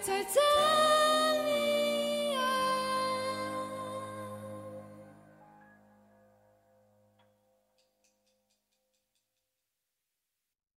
在这。